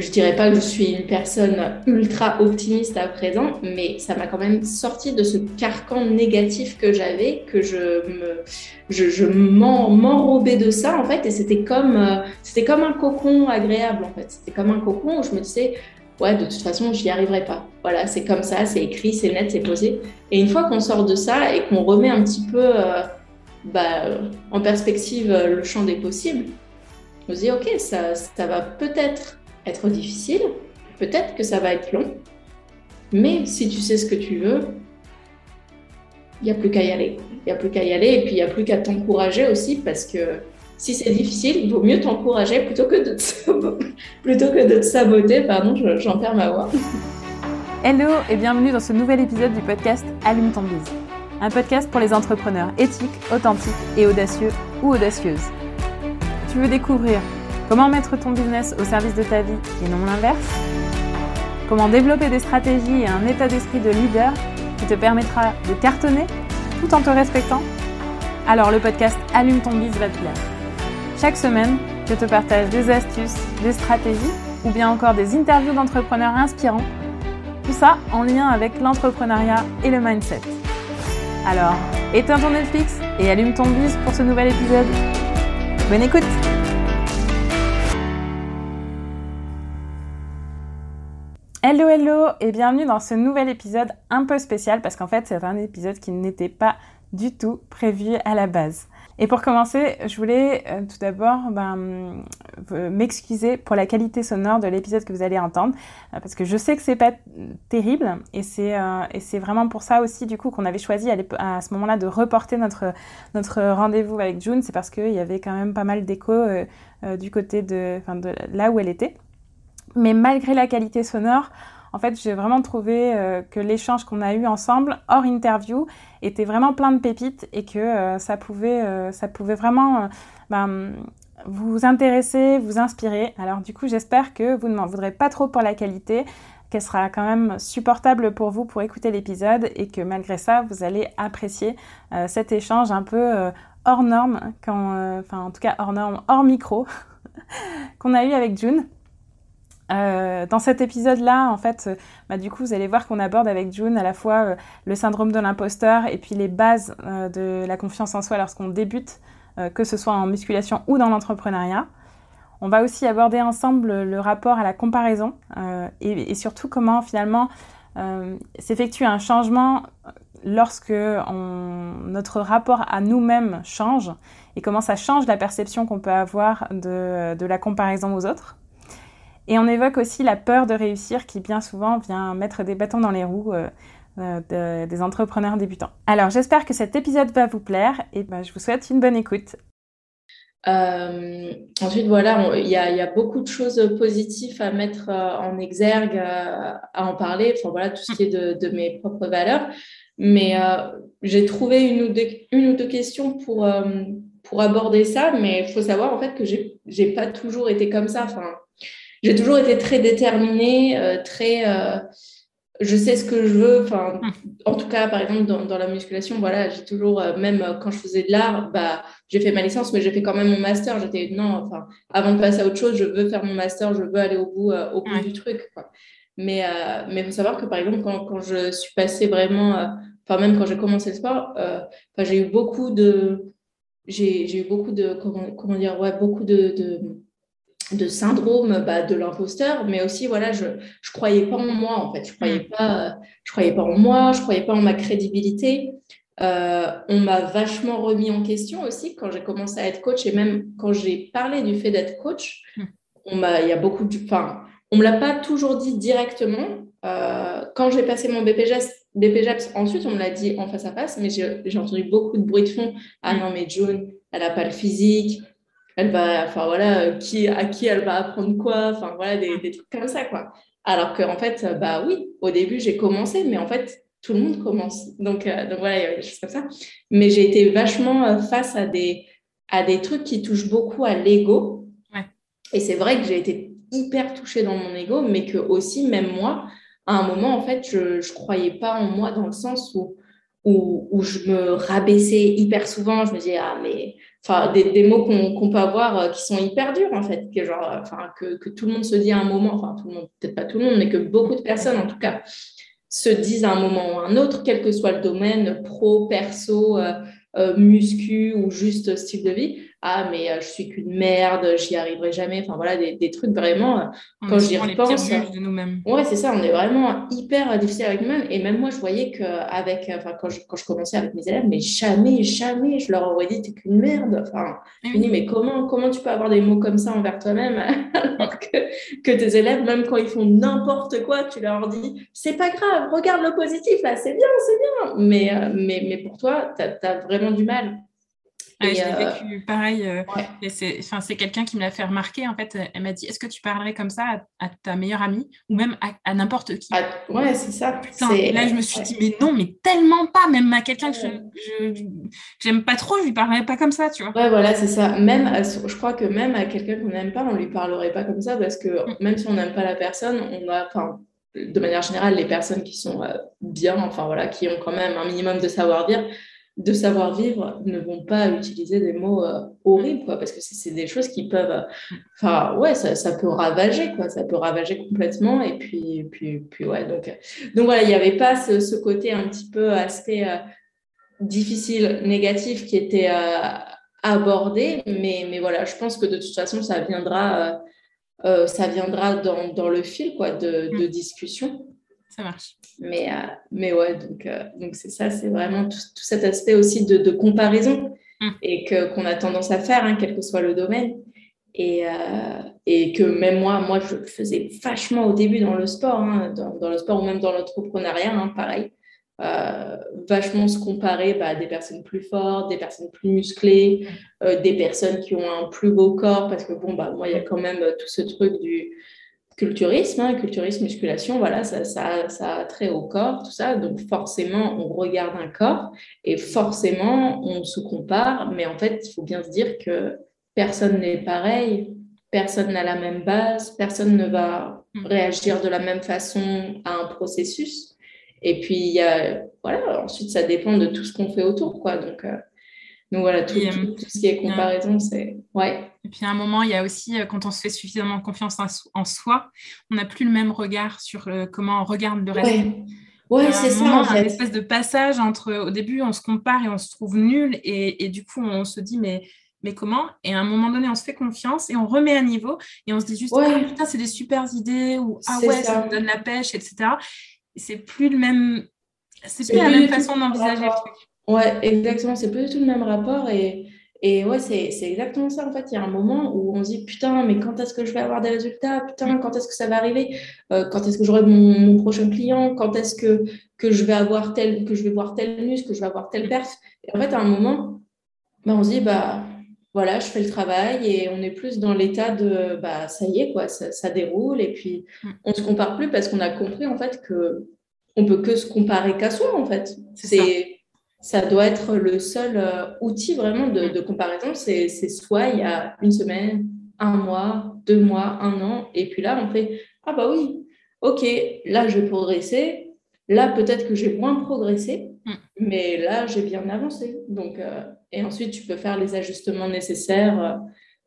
je dirais pas que je suis une personne ultra optimiste à présent, mais ça m'a quand même sorti de ce carcan négatif que j'avais, que je je, je m'enrobais de ça en fait, et c'était comme, euh, c'était comme un cocon agréable en fait. C'était comme un cocon où je me disais, ouais, de toute façon, je n'y arriverai pas. Voilà, c'est comme ça, c'est écrit, c'est net, c'est posé. Et une fois qu'on sort de ça et qu'on remet un petit peu euh, bah, en perspective euh, le champ des possibles, on se dit, ok, ça, ça va peut-être être difficile, peut-être que ça va être long, mais si tu sais ce que tu veux, il n'y a plus qu'à y aller. Il n'y a plus qu'à y aller et puis il n'y a plus qu'à t'encourager aussi parce que si c'est difficile, il vaut mieux t'encourager plutôt que de te, plutôt que de te saboter. Pardon, j'en perds ma voix. Hello et bienvenue dans ce nouvel épisode du podcast Allume ton bise. Un podcast pour les entrepreneurs éthiques, authentiques et audacieux ou audacieuses. Tu veux découvrir Comment mettre ton business au service de ta vie et non l'inverse? Comment développer des stratégies et un état d'esprit de leader qui te permettra de cartonner tout en te respectant? Alors le podcast Allume ton business va te plaire. Chaque semaine, je te partage des astuces, des stratégies ou bien encore des interviews d'entrepreneurs inspirants. Tout ça en lien avec l'entrepreneuriat et le mindset. Alors, éteins ton Netflix et allume ton bise pour ce nouvel épisode. Bonne écoute Hello hello et bienvenue dans ce nouvel épisode un peu spécial parce qu'en fait c'est un épisode qui n'était pas du tout prévu à la base. Et pour commencer, je voulais euh, tout d'abord ben, euh, m'excuser pour la qualité sonore de l'épisode que vous allez entendre euh, parce que je sais que c'est pas terrible et c'est et c'est vraiment pour ça aussi du coup qu'on avait choisi à, ce moment-là de reporter notre notre rendez-vous avec June, c'est parce qu'il y avait quand même pas mal d'écho du côté de, de là où elle était. Mais malgré la qualité sonore, en fait, j'ai vraiment trouvé euh, que l'échange qu'on a eu ensemble, hors interview, était vraiment plein de pépites et que euh, ça, pouvait, euh, ça pouvait vraiment ben, vous intéresser, vous inspirer. Alors du coup, j'espère que vous ne m'en voudrez pas trop pour la qualité, qu'elle sera quand même supportable pour vous pour écouter l'épisode et que malgré ça, vous allez apprécier cet échange un peu hors norme, enfin en tout cas hors norme, hors micro, qu'on a eu avec June. Euh, dans cet épisode-là, en fait, euh, bah, du coup, vous allez voir qu'on aborde avec June à la fois euh, le syndrome de l'imposteur et puis les bases de la confiance en soi lorsqu'on débute, que ce soit en musculation ou dans l'entrepreneuriat. On va aussi aborder ensemble le rapport à la comparaison et, surtout comment finalement s'effectue un changement lorsque notre rapport à nous-mêmes change et comment ça change la perception qu'on peut avoir de la comparaison aux autres. Et on évoque aussi la peur de réussir qui bien souvent vient mettre des bâtons dans les roues euh, euh, des entrepreneurs débutants. Alors j'espère que cet épisode va vous plaire et ben, je vous souhaite une bonne écoute. Euh, ensuite, voilà, il y, a beaucoup de choses positives à mettre en exergue, à en parler, enfin voilà, tout ce qui est de, mes propres valeurs. Mais j'ai trouvé une ou, deux, questions pour, pour aborder ça, mais il faut savoir en fait que j'ai pas toujours été comme ça. Enfin, j'ai toujours été très déterminée, euh, très. Euh, je sais ce que je veux. Enfin, en tout cas, par exemple, dans, dans la musculation, voilà, j'ai toujours, euh, même quand je faisais de l'art, bah, j'ai fait ma licence, mais j'ai fait quand même mon master. J'étais non, enfin, avant de passer à autre chose, je veux faire mon master, je veux aller au bout, au bout du truc. Quoi. Mais il faut savoir que, par exemple, quand, quand je suis passée vraiment, enfin, même quand j'ai commencé le sport, j'ai eu beaucoup de. J'ai eu beaucoup de. Comment, comment dire Ouais, beaucoup de, de de syndrome bah, de l'imposteur, mais aussi voilà, je je croyais pas en moi en fait, je croyais mm. pas, je croyais pas en moi, je croyais pas en ma crédibilité. Euh, on m'a vachement remis en question aussi quand j'ai commencé à être coach et même quand j'ai parlé du fait d'être coach, mm. on m'a, il y a beaucoup de, enfin, on me l'a pas toujours dit directement. Euh, quand j'ai passé mon BPJS, BPJAPS, ensuite on me l'a dit en face à face, mais j'ai entendu beaucoup de bruit de fond. Ah mm. non mais June, elle a pas le physique, elle va, enfin voilà, qui, à qui elle va apprendre quoi, enfin voilà, des, des trucs comme ça, quoi. Alors qu'en fait, bah oui, au début, j'ai commencé, mais en fait, tout le monde commence. Donc, euh, donc voilà, il y a des choses comme ça. Mais j'ai été vachement euh, face à des, à des trucs qui touchent beaucoup à l'ego. Et c'est vrai que j'ai été hyper touchée dans mon ego, mais que aussi, même moi, à un moment, en fait, je ne croyais pas en moi dans le sens où où, où, je me rabaissais hyper souvent. Je me disais, ah, mais enfin, des, mots qu'on peut avoir qui sont hyper durs, en fait, que, genre, enfin, que, tout le monde se dit à un moment, enfin, tout le monde, peut-être pas tout le monde, mais que beaucoup de personnes, en tout cas, se disent à un moment ou à un autre, quel que soit le domaine, pro, perso, muscu ou juste style de vie ah mais euh, je suis qu'une merde, j'y arriverai jamais. Enfin voilà, des, des trucs vraiment, euh, quand j'y repense. de nous-mêmes. Ouais, c'est ça, on est vraiment hyper difficile avec nous-mêmes. Et même moi, je voyais qu'avec, enfin, quand je, quand je commençais avec mes élèves, mais jamais, jamais, je leur aurais dit, t'es qu'une merde. Enfin, je me dis, mais comment, comment tu peux avoir des mots comme ça envers toi-même alors que, que tes élèves, même quand ils font n'importe quoi, tu leur dis, c'est pas grave, regarde le positif là, c'est bien, c'est bien. Mais, euh, mais, mais pour toi, tu as vraiment du mal. Ouais, j'ai euh, vécu pareil. Euh, c'est quelqu'un qui me l'a fait remarquer. En fait, elle m'a dit Est-ce que tu parlerais comme ça à, ta meilleure amie ou même à, n'importe qui? Ah, Ouais, c'est ça. là, je me suis dit Mais non, mais tellement pas. Même à quelqu'un que je j'aime pas trop, je lui parlerais pas comme ça, tu vois. Ouais, voilà, c'est ça. Même, je crois que même à quelqu'un qu'on n'aime pas, on lui parlerait pas comme ça parce que mm. même si on n'aime pas la personne, on a. Enfin, de manière générale, les personnes qui sont euh, bien, enfin voilà, qui ont quand même un minimum de savoir-dire, de savoir-vivre ne vont pas utiliser des mots euh, horribles, quoi, parce que c'est des choses qui peuvent, euh, enfin, ouais, ça, ça, peut ravager, quoi, ça peut ravager complètement, et puis, puis, puis ouais, donc, donc voilà, il n'y avait pas ce, ce, côté un petit peu aspect euh, difficile, négatif qui était abordé, mais, mais voilà, je pense que de toute façon, ça viendra, ça viendra dans, dans, le fil, quoi, de, de discussion. Ça marche. Mais, euh, mais ouais, donc euh, donc c'est ça, c'est vraiment tout, cet aspect aussi de, de comparaison mm. et que, qu'on a tendance à faire, hein, quel que soit le domaine. Et, euh, et, que même moi, moi, je le faisais vachement au début dans le sport, hein, dans, dans, le sport ou même dans l'entrepreneuriat, hein, pareil. vachement se comparer bah, à des personnes plus fortes, des personnes plus musclées, des personnes qui ont un plus beau corps, parce que bon, bah, moi, il y a quand même tout ce truc du, culturisme, hein, culturisme, musculation, voilà, ça, ça, ça, a trait au corps, tout ça. Donc forcément, on regarde un corps et forcément, on se compare. Mais en fait, il faut bien se dire que personne n'est pareil, personne n'a la même base, personne ne va mm. réagir de la même façon à un processus. Et puis, il y a, voilà, ensuite, ça dépend de tout ce qu'on fait autour, quoi. Donc, euh, donc voilà, tout, tout, ce qui est comparaison, c'est... Ouais. Et puis à un moment, il y a aussi, euh, quand on se fait suffisamment confiance en soi, on n'a plus le même regard sur euh, comment on regarde le reste. Ouais, c'est ça. En fait. Un espèce de passage entre, au début, on se compare et on se trouve nul, et, et du coup, on se dit, mais mais comment? Et à un moment donné, on se fait confiance et on remet à niveau et on se dit juste, ah, putain, c'est des super idées ou ah ouais, ça. me donne la pêche, etc. C'est plus le même, c'est plus la même façon d'envisager le truc. Ouais, exactement. C'est plus du tout le même rapport. Et, et ouais, c'est, c'est exactement ça. En fait, il y a un moment où on se dit Putain, mais quand est-ce que je vais avoir des résultats? Putain, quand est-ce que ça va arriver? Euh, Quand est-ce que j'aurai mon, mon, prochain client? Quand est-ce que, que je vais avoir tel, que je vais voir tel muscle, que je vais avoir tel perf? Et en fait, à un moment, bah, on se dit Bah voilà, je fais le travail et on est plus dans l'état de bah ça y est, quoi, ça, ça déroule. Et puis, mm. on se compare plus parce qu'on a compris en fait que on peut que se comparer qu'à soi, en fait. C'est ça doit être le seul euh, outil vraiment de, comparaison. C'est soit il y a une semaine, un mois, deux mois, un an, et puis là, on fait Ah bah oui, ok, là, je vais progresser. Là, peut-être que j'ai moins progressé, mm. mais là, j'ai bien avancé. Donc, euh, et ensuite, tu peux faire les ajustements nécessaires, euh,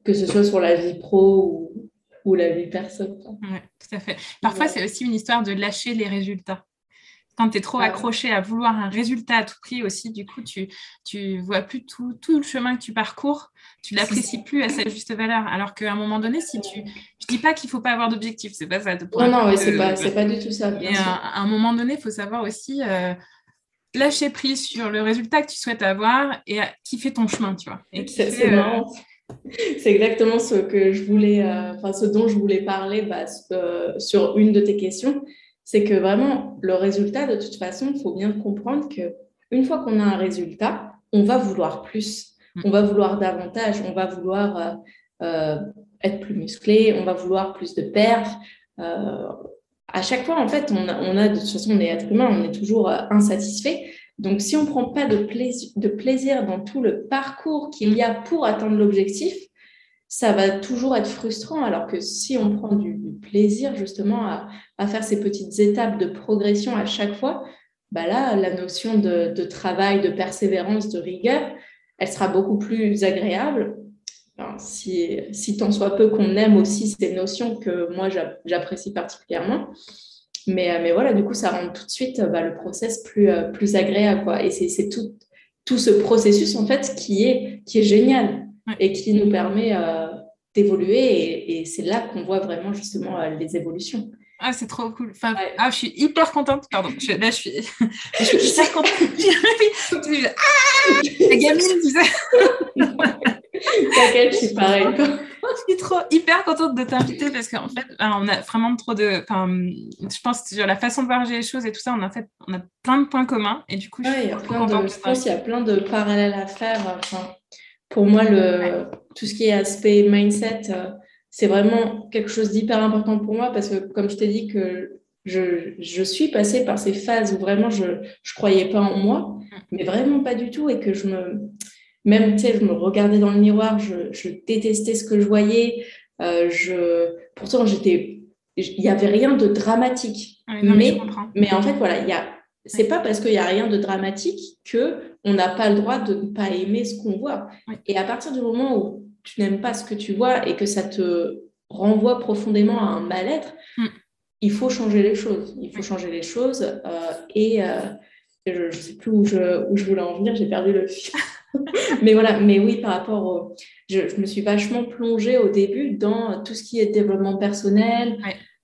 que ce soit sur la vie pro ou, ou la vie perso. Oui, tout à fait. Parfois, c'est aussi une histoire de lâcher les résultats quand tu es trop accroché à vouloir un résultat à tout prix aussi, du coup, tu tu vois plus tout, tout le chemin que tu parcours, tu l'apprécies plus à sa juste valeur. Alors qu'à un moment donné, si tu... Je dis pas qu'il faut pas avoir d'objectif, c'est pas ça. non, non, mais c'est pas, pas du tout ça. Et à, un moment donné, il faut savoir aussi euh, lâcher prise sur le résultat que tu souhaites avoir et kiffer ton chemin, tu vois. C'est euh, marrant. C'est exactement ce que je voulais, euh, enfin ce dont je voulais parler bah, sur une de tes questions c'est que vraiment, le résultat, de toute façon, il faut bien comprendre que une fois qu'on a un résultat, on va vouloir plus, mm. on va vouloir davantage, on va vouloir euh, euh, être plus musclé, on va vouloir plus de perf. Euh, à chaque fois, en fait, on a, de toute façon, on est être humain, on est toujours insatisfait. Donc, si on ne prend pas de de plaisir dans tout le parcours qu'il y a pour atteindre l'objectif, ça va toujours être frustrant. Alors que si on prend du, plaisir justement à, faire ces petites étapes de progression à chaque fois, bah là, la notion de, travail, de persévérance, de rigueur, elle sera beaucoup plus agréable. si, tant soit peu qu'on aime aussi ces notions que moi j'apprécie particulièrement. Mais, mais voilà, du coup, ça rend tout de suite bah, le process plus, plus agréable. Quoi. Et c'est tout, tout ce processus, en fait, qui est, qui est génial et qui nous permet d'évoluer. Et, c'est là qu'on voit vraiment, justement, les évolutions. Ah, c'est trop cool. Enfin, ah, je suis hyper contente. Pardon, je, là, je suis, je suis hyper contente. ah, la gamine, tu sais. T'inquiète, je suis pareil. je suis trop hyper contente de t'inviter parce qu'en fait, on a vraiment trop de. Enfin, je pense sur la façon de voir les choses et tout ça, on a fait, on a plein de points communs et du coup, je, y a plein de, je pense qu'il y a plein de parallèles à faire. Enfin, pour moi, le, tout ce qui est aspect mindset. Euh, c'est vraiment quelque chose d'hyper important pour moi parce que, comme je t'ai dit, que je, je, suis passée par ces phases où vraiment je ne croyais pas en moi, mais vraiment pas du tout, et que je me. Même, tu sais, je me regardais dans le miroir, je, je détestais ce que je voyais. Euh, je, pourtant, j'étais. Il n'y avait rien de dramatique. mais, mais, en fait, voilà, il y a. C'est pas parce qu'il n'y a rien de dramatique que on n'a pas le droit de ne pas aimer ce qu'on voit. Et à partir du moment où tu n'aimes pas ce que tu vois et que ça te renvoie profondément à un mal-être, mm. il faut changer les choses. Il faut changer les choses. Euh, et euh, je ne sais plus où je, où je voulais en venir, j'ai perdu le fil. mais voilà, mais oui, par rapport au. Je, me suis vachement plongée au début dans tout ce qui est développement personnel,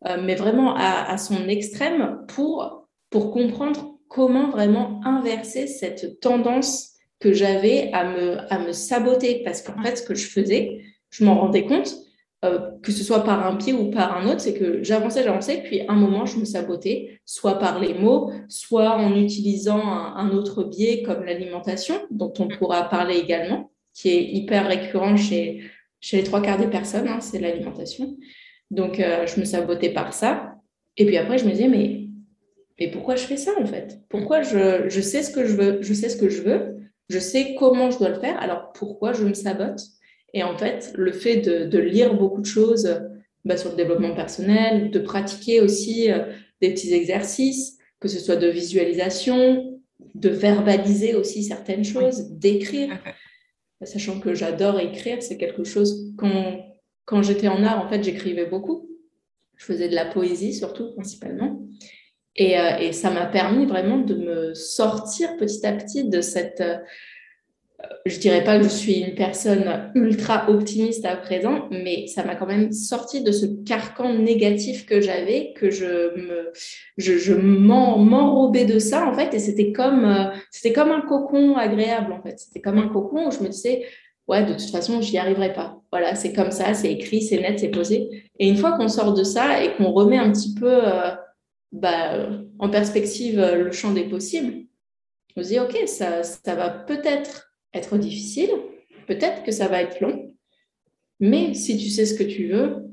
euh, mais vraiment à, à, son extrême pour, pour comprendre comment vraiment inverser cette tendance que j'avais à me, à me saboter parce qu'en fait, ce que je faisais, je m'en rendais compte, euh, que ce soit par un pied ou par un autre, c'est que j'avançais, j'avançais, puis à un moment, je me sabotais, soit par les mots, soit en utilisant un, autre biais comme l'alimentation, dont on pourra parler également, qui est hyper récurrent chez, chez les trois quarts des personnes, hein, c'est l'alimentation. Donc, euh, je me sabotais par ça. Et puis après, je me disais, mais, mais pourquoi je fais ça en fait? Pourquoi je, je sais ce que je veux, je sais ce que je veux, je sais comment je dois le faire, alors pourquoi je me sabote? Et en fait, le fait de, lire beaucoup de choses bah, sur le développement personnel, de pratiquer aussi euh, des petits exercices, que ce soit de visualisation, de verbaliser aussi certaines choses, d'écrire. Sachant que j'adore écrire, c'est quelque chose quand, quand j'étais en art, en fait, j'écrivais beaucoup. Je faisais de la poésie surtout, principalement. Euh, et, ça m'a permis vraiment de me sortir petit à petit de cette... Euh, je dirais pas que je suis une personne ultra optimiste à présent, mais ça m'a quand même sorti de ce carcan négatif que j'avais, que je me, je, je m'enrobais de ça en fait, et c'était comme, euh, c'était comme un cocon agréable en fait. C'était comme un cocon où je me disais, ouais, de toute façon, j'y arriverai pas. Voilà, c'est comme ça, c'est écrit, c'est net, c'est posé. Et une fois qu'on sort de ça et qu'on remet un petit peu bah, en perspective euh, le champ des possibles, on se dit, OK, ça, ça va peut-être être difficile, peut-être que ça va être long, mais si tu sais ce que tu veux,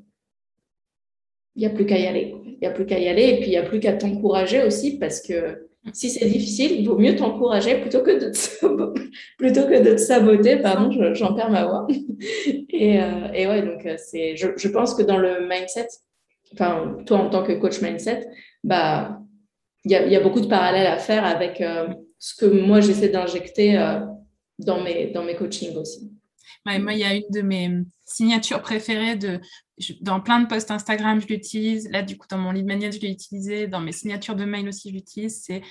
il n'y a plus qu'à y aller. Il n'y a plus qu'à y aller et puis il n'y a plus qu'à t'encourager aussi parce que si c'est difficile, il vaut mieux t'encourager plutôt que de te plutôt que de te saboter. Pardon, j'en perds ma voix. Et, euh, et ouais, donc euh, je, je, pense que dans le mindset, enfin toi en tant que coach mindset, bah, il y a, y a, beaucoup de parallèles à faire avec euh, ce que moi j'essaie d'injecter euh, dans, mes, dans mes coachings aussi. moi, il y a une de mes signatures préférées de, dans plein de posts Instagram, je l'utilise. Là, du coup, dans mon lead magnet, je l'ai utilisé. Dans mes signatures de mail aussi, je l'utilise. C'est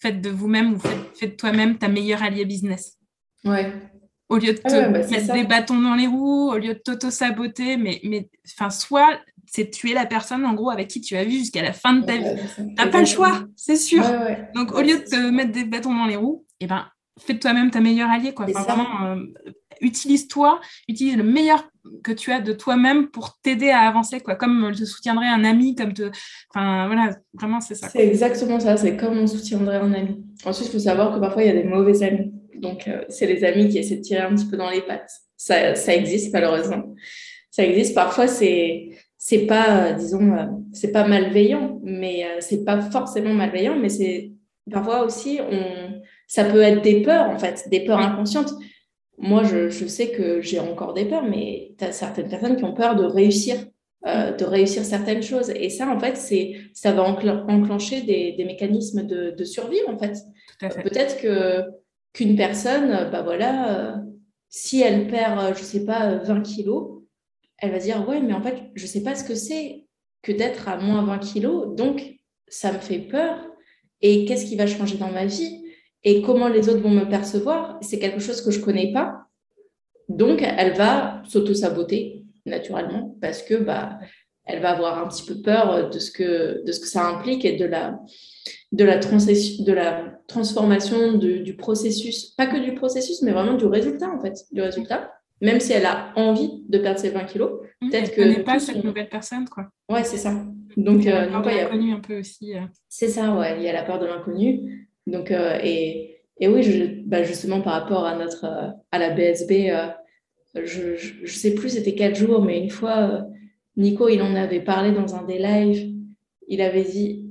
faites de vous-même ou faites, de toi-même ta meilleure alliée business. Ouais. Au lieu de te bah, mettre des bâtons dans les roues, au lieu de t'auto-saboter, mais, mais enfin, soit c'est tuer la personne en gros avec qui tu as vu jusqu'à la fin de ta vie. Tu n'as pas le choix, c'est sûr. Donc au lieu de te mettre des bâtons dans les roues, eh ben, fais de toi-même ta meilleure alliée. Quoi. vraiment, euh, utilise-toi, utilise le meilleur que tu as de toi-même pour t'aider à avancer, quoi. comme te soutiendrait un ami, comme te... Enfin, voilà, vraiment, c'est ça. C'est exactement ça, c'est comme on soutiendrait un ami. Ensuite, il faut savoir que parfois, il y a des mauvais amis. Donc, euh, c'est les amis qui essaient de tirer un petit peu dans les pattes. Ça, ça existe, malheureusement. Ça existe. Parfois, c'est c'est pas, euh, disons, euh, c'est pas malveillant, mais euh, c'est pas forcément malveillant, mais c'est parfois aussi, on, ça peut être des peurs, en fait, des peurs inconscientes. Moi, je, je sais que j'ai encore des peurs, mais tu as certaines personnes qui ont peur de réussir, de réussir certaines choses. Et ça, en fait, c'est, ça va enclencher des, des mécanismes de, de, survie, en fait. fait. Peut-être que, qu'une personne, bah voilà, si elle perd, je sais pas, 20 kilos, elle va dire, ouais, mais en fait, je sais pas ce que c'est que d'être à moins 20 kilos, donc ça me fait peur. Et qu'est-ce qui va changer dans ma vie? Et comment les autres vont me percevoir? C'est quelque chose que je connais pas. Donc, elle va s'auto-saboter naturellement parce que bah, elle va avoir un petit peu peur de ce que, de ce que ça implique et de la, de la, de la transformation du processus, pas que du processus, mais vraiment du résultat en fait, du résultat. Même si elle a envie de perdre ses 20 kilos, mmh, peut-être que. Elle pas cette nouvelle personne, quoi. Ouais, c'est ça. Donc, euh, il y a l'inconnu un peu aussi. Euh. C'est ça, ouais. Il y a la peur de l'inconnu. Donc, euh, et, et oui, je, bah justement, par rapport à notre, à la BSB, je, je, sais plus c'était quel jour, mais une fois, Nico, il en avait parlé dans un des lives. Il avait dit,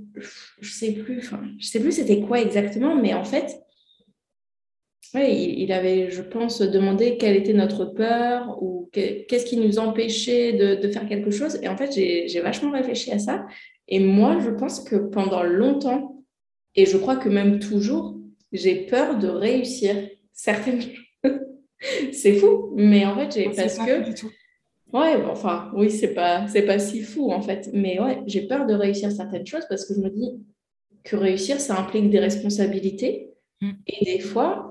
je sais plus, enfin, je sais plus c'était quoi exactement, mais en fait, ouais, il, avait, je pense, demandé quelle était notre peur ou qu'est-ce qui nous empêchait de, de, faire quelque chose. Et en fait, j'ai vachement réfléchi à ça. Et moi, je pense que pendant longtemps, et je crois que même toujours, j'ai peur de réussir certaines choses. c'est fou, mais en fait, j'ai parce que Ouais, enfin, oui, c'est pas, c'est pas si fou en fait. Mais ouais, j'ai peur de réussir certaines choses parce que je me dis que réussir, ça implique des responsabilités. Mm. Et des fois,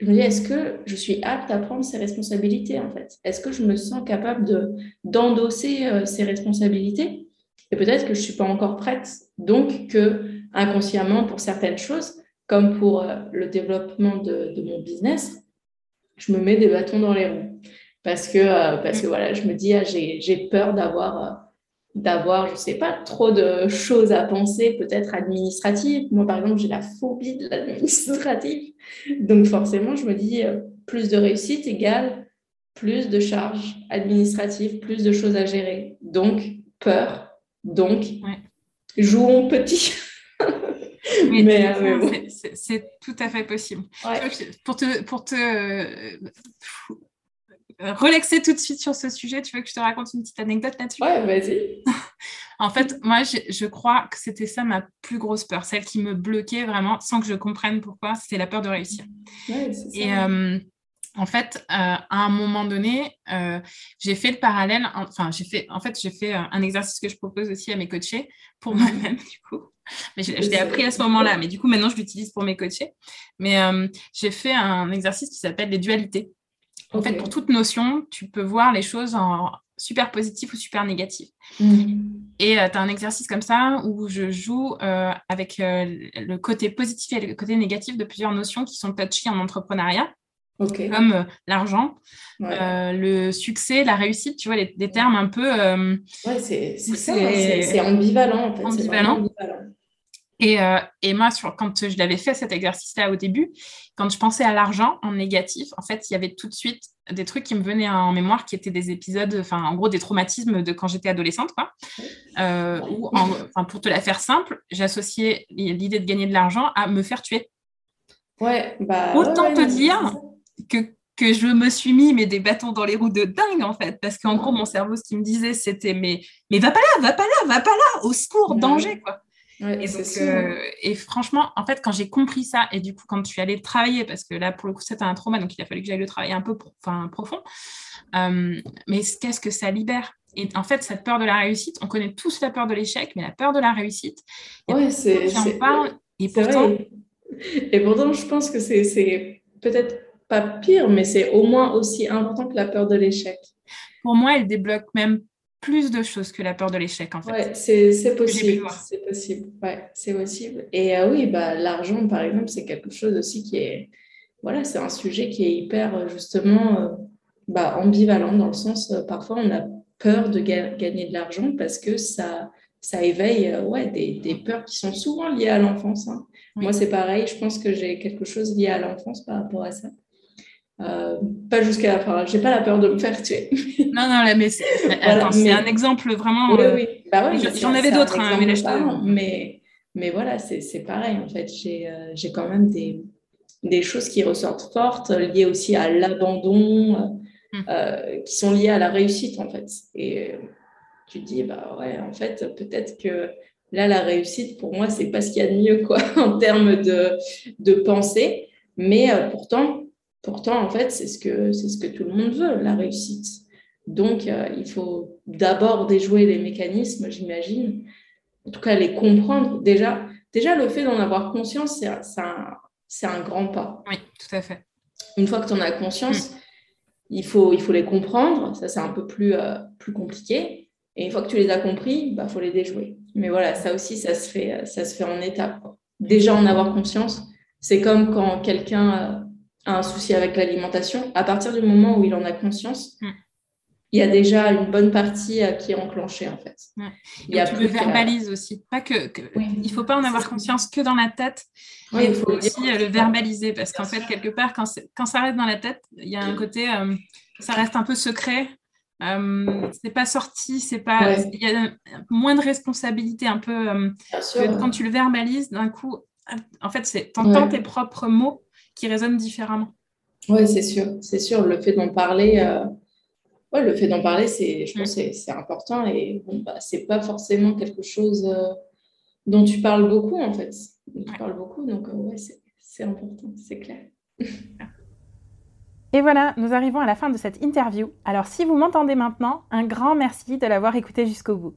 je me dis, est-ce que je suis apte à prendre ces responsabilités en fait? Est-ce que je me sens capable de, d'endosser euh, ces responsabilités? Et peut-être que je suis pas encore prête. Donc que inconsciemment, pour certaines choses, comme pour euh, le développement de, de mon business, je me mets des bâtons dans les roues. Parce que, euh, parce que voilà, je me dis, ah, j'ai peur d'avoir, d'avoir, je sais pas, trop de choses à penser, peut-être administratives. Moi, par exemple, j'ai la phobie de l'administratif. Donc, forcément, je me dis, euh, plus de réussite égale plus de charges administratives, plus de choses à gérer. Donc, peur. Donc, jouons petit. mais, c'est tout à fait possible. Pour te, pour te euh, relaxer tout de suite sur ce sujet. Tu veux que je te raconte une petite anecdote là-dessus? Ouais, vas-y. en fait, moi, je, crois que c'était ça ma plus grosse peur, celle qui me bloquait vraiment sans que je comprenne pourquoi, c'était la peur de réussir. Ouais, c'est ça. Et euh, en fait, euh, à un moment donné, j'ai fait le parallèle. Enfin, j'ai fait, en fait, j'ai fait un exercice que je propose aussi à mes coachés pour moi-même, du coup. Mais je, l'ai appris à ce moment-là, mais du coup, maintenant, je l'utilise pour mes coachés. Mais j'ai fait un exercice qui s'appelle les dualités. En fait, pour toute notion, tu peux voir les choses en super positif ou super négatif. Mm. Et euh, tu as un exercice comme ça où je joue euh, avec euh, le côté positif et le côté négatif de plusieurs notions qui sont touchées en entrepreneuriat. Comme l'argent, le succès, la réussite, tu vois, des termes un peu. ouais, c'est hein, c'est ambivalent en fait. Ambivalent. Et, euh, et, moi, sur, quand je l'avais fait cet exercice-là au début, quand je pensais à l'argent en négatif, en fait, il y avait tout de suite des trucs qui me venaient en mémoire qui étaient des épisodes, enfin, en gros, des traumatismes de quand j'étais adolescente, quoi. Euh, ou, enfin, pour te la faire simple, j'associais l'idée de gagner de l'argent à me faire tuer. Ouais, bah. Autant te dire que que je me suis mis mais des bâtons dans les roues de dingue en fait parce qu'en gros mon cerveau ce qu'il me disait c'était mais mais va pas là va pas là va pas là au secours danger quoi euh, et, franchement, en fait, quand j'ai compris ça, et du coup, quand je suis allée le travailler, parce que là, pour le coup, c'était un trauma, donc il a fallu que j'aille le travailler un peu profond, euh, mais qu'est-ce que ça libère? Et en fait, cette peur de la réussite, on connaît tous la peur de l'échec, mais la peur de la réussite, ouais, c'est, et pourtant... Et pourtant, je pense que c'est peut-être pas pire, mais c'est au moins aussi important que la peur de l'échec. Pour moi, elle débloque même plus de choses que la peur de l'échec, en fait. Ouais, c'est possible. C'est possible. Ouais, c'est possible. Et euh, oui, bah, l'argent, par exemple, c'est quelque chose aussi qui est. Voilà, c'est un sujet qui est hyper, justement, euh, bah, ambivalent dans le sens, euh, parfois, on a peur de gagner de l'argent parce que ça, ça éveille ouais, des, des, peurs qui sont souvent liées à l'enfance. Hein. Moi, c'est pareil, je pense que j'ai quelque chose lié à l'enfance par rapport à ça. Euh, pas jusqu'à la fin. J'ai pas la peur de me faire tuer. non, non, mais c'est un exemple vraiment. Oui, oui. Bah J'en avais d'autres, hein, mais mais, mais voilà, c'est pareil en fait. J'ai euh, quand même des, des choses qui ressortent fortes, liées aussi à l'abandon, hum. euh, qui sont liées à la réussite en fait. Et tu te dis, bah ouais, en fait, peut-être que là, la réussite, pour moi, c'est pas ce qu'il y a de mieux quoi, en termes de, de pensée. Mais pourtant, Pourtant, en fait, c'est ce que, ce que tout le monde veut, la réussite. Donc, euh, il faut d'abord déjouer les mécanismes, j'imagine. En tout cas, les comprendre. Déjà, déjà le fait d'en avoir conscience, c'est un, un, grand pas. Oui, tout à fait. Une fois que tu en as conscience, mm. il, faut, il faut les comprendre. Ça, c'est un peu plus, euh, plus compliqué. Et une fois que tu les as compris, il bah, faut les déjouer. Mais voilà, ça aussi, ça se fait, ça se fait en étapes. Déjà, en avoir conscience, c'est comme quand quelqu'un euh, a un souci avec l'alimentation. À partir du moment où il en a conscience, mm. Il y a déjà une bonne partie euh, qui est enclenchée, en fait. Il y a tu le verbalises aussi. Pas que, Il ne faut pas en avoir conscience que dans la tête. il faut aussi le verbaliser parce qu'en fait, quelque part, quand, quand ça reste dans la tête, il y a un côté, euh, ça reste un peu secret. Euh, c'est pas sorti, c'est pas. Il y a moins de responsabilité un peu. Euh, quand tu le verbalises, d'un coup, en fait, c'est t'entends tes propres mots qui résonnent différemment. Oui, c'est sûr, c'est sûr. Le fait d'en parler, euh, ouais, le fait d'en parler, c'est, je pense, mm. c'est important et bon, bah, c'est pas forcément quelque chose dont tu parles beaucoup en fait. tu parles beaucoup, donc ouais, c'est important, c'est clair. Et voilà, nous arrivons à la fin de cette interview. Alors si vous m'entendez maintenant, un grand merci de l'avoir écouté jusqu'au bout.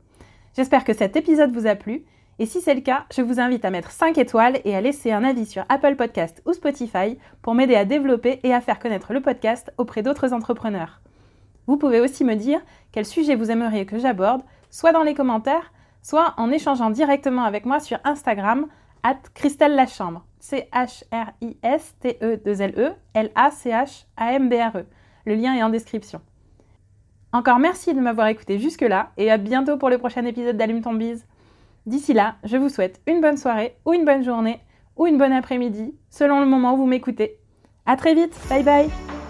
J'espère que cet épisode vous a plu. Et si c'est le cas, je vous invite à mettre 5 étoiles et à laisser un avis sur Apple Podcast ou Spotify pour m'aider à développer et à faire connaître le podcast auprès d'autres entrepreneurs. Vous pouvez aussi me dire quel sujet vous aimeriez que j'aborde, soit dans les commentaires, soit en échangeant directement avec moi sur Instagram, at Christelle Lachambre. C-H-R-I-S-T-E-2-L-E-L-A-C-H-A-M-B-R-E. Le lien est en description. Encore merci de m'avoir écouté jusque-là et à bientôt pour le prochain épisode d'Allume ton bise. D'ici là, je vous souhaite une bonne soirée ou une bonne journée ou une bonne après-midi selon le moment où vous m'écoutez. À très vite, bye bye